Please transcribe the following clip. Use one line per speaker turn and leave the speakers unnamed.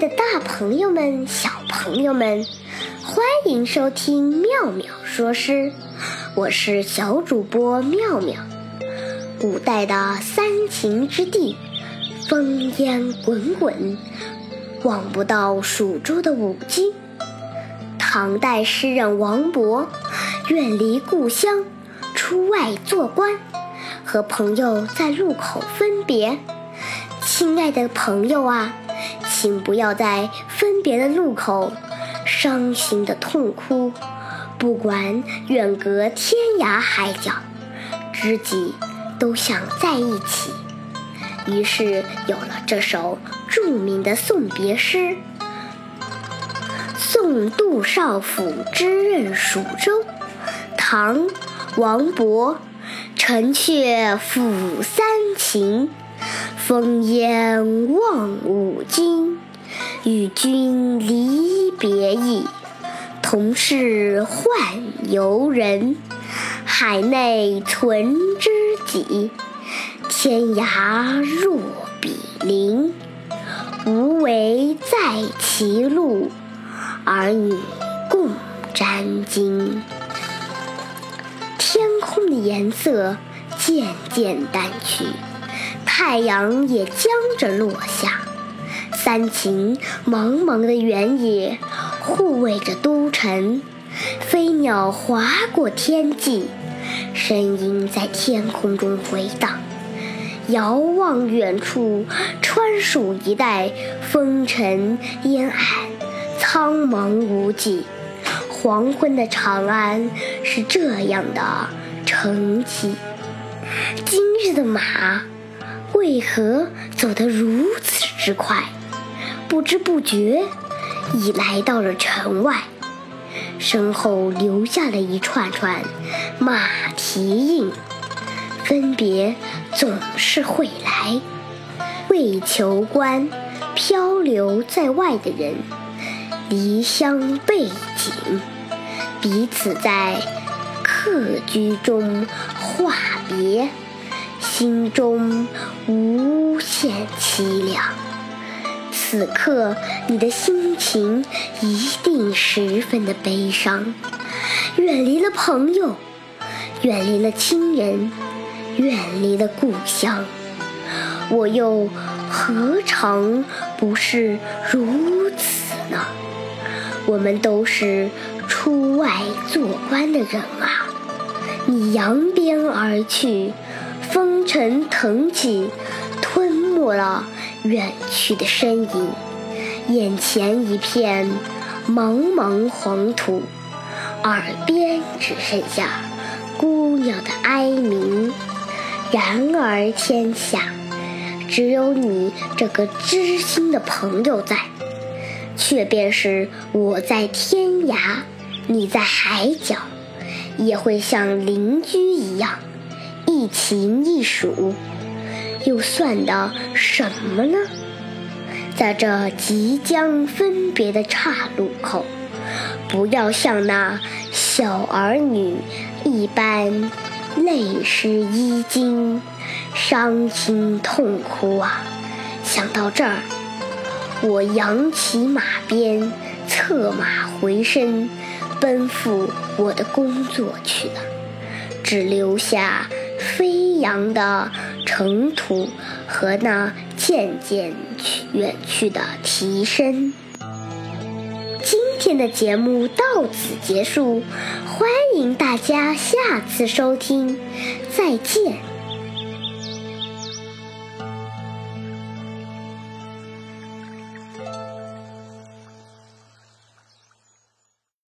的大朋友们、小朋友们，欢迎收听妙妙说诗，我是小主播妙妙。古代的三秦之地，烽烟滚滚，望不到蜀州的五津。唐代诗人王勃，远离故乡，出外做官，和朋友在路口分别。亲爱的朋友啊！请不要在分别的路口伤心的痛哭，不管远隔天涯海角，知己都想在一起。于是有了这首著名的送别诗《送杜少府之任蜀州》，唐·王勃。城阙辅三秦。烽烟望五津，与君离别意，同是宦游人。海内存知己，天涯若比邻。无为在歧路，儿女共沾巾。天空的颜色渐渐淡去。太阳也将着落下，三秦茫茫的原野护卫着都城，飞鸟划过天际，声音在天空中回荡。遥望远处，川蜀一带风尘烟霭，苍茫无际。黄昏的长安是这样的沉寂。今日的马。为何走得如此之快？不知不觉已来到了城外，身后留下了一串串马蹄印。分别总是会来，为求官，漂流在外的人，离乡背井，彼此在客居中话别。心中无限凄凉，此刻你的心情一定十分的悲伤。远离了朋友，远离了亲人，远离了故乡，我又何尝不是如此呢？我们都是出外做官的人啊！你扬鞭而去。尘腾起，吞没了远去的身影，眼前一片茫茫黄土，耳边只剩下孤鸟的哀鸣。然而天下只有你这个知心的朋友在，却便是我在天涯，你在海角，也会像邻居一样。一情一数，又算得什么呢？在这即将分别的岔路口，不要像那小儿女一般泪湿衣襟，伤心痛哭啊！想到这儿，我扬起马鞭，策马回身，奔赴我的工作去了，只留下。飞扬的尘土和那渐渐去远去的蹄声。今天的节目到此结束，欢迎大家下次收听，再见。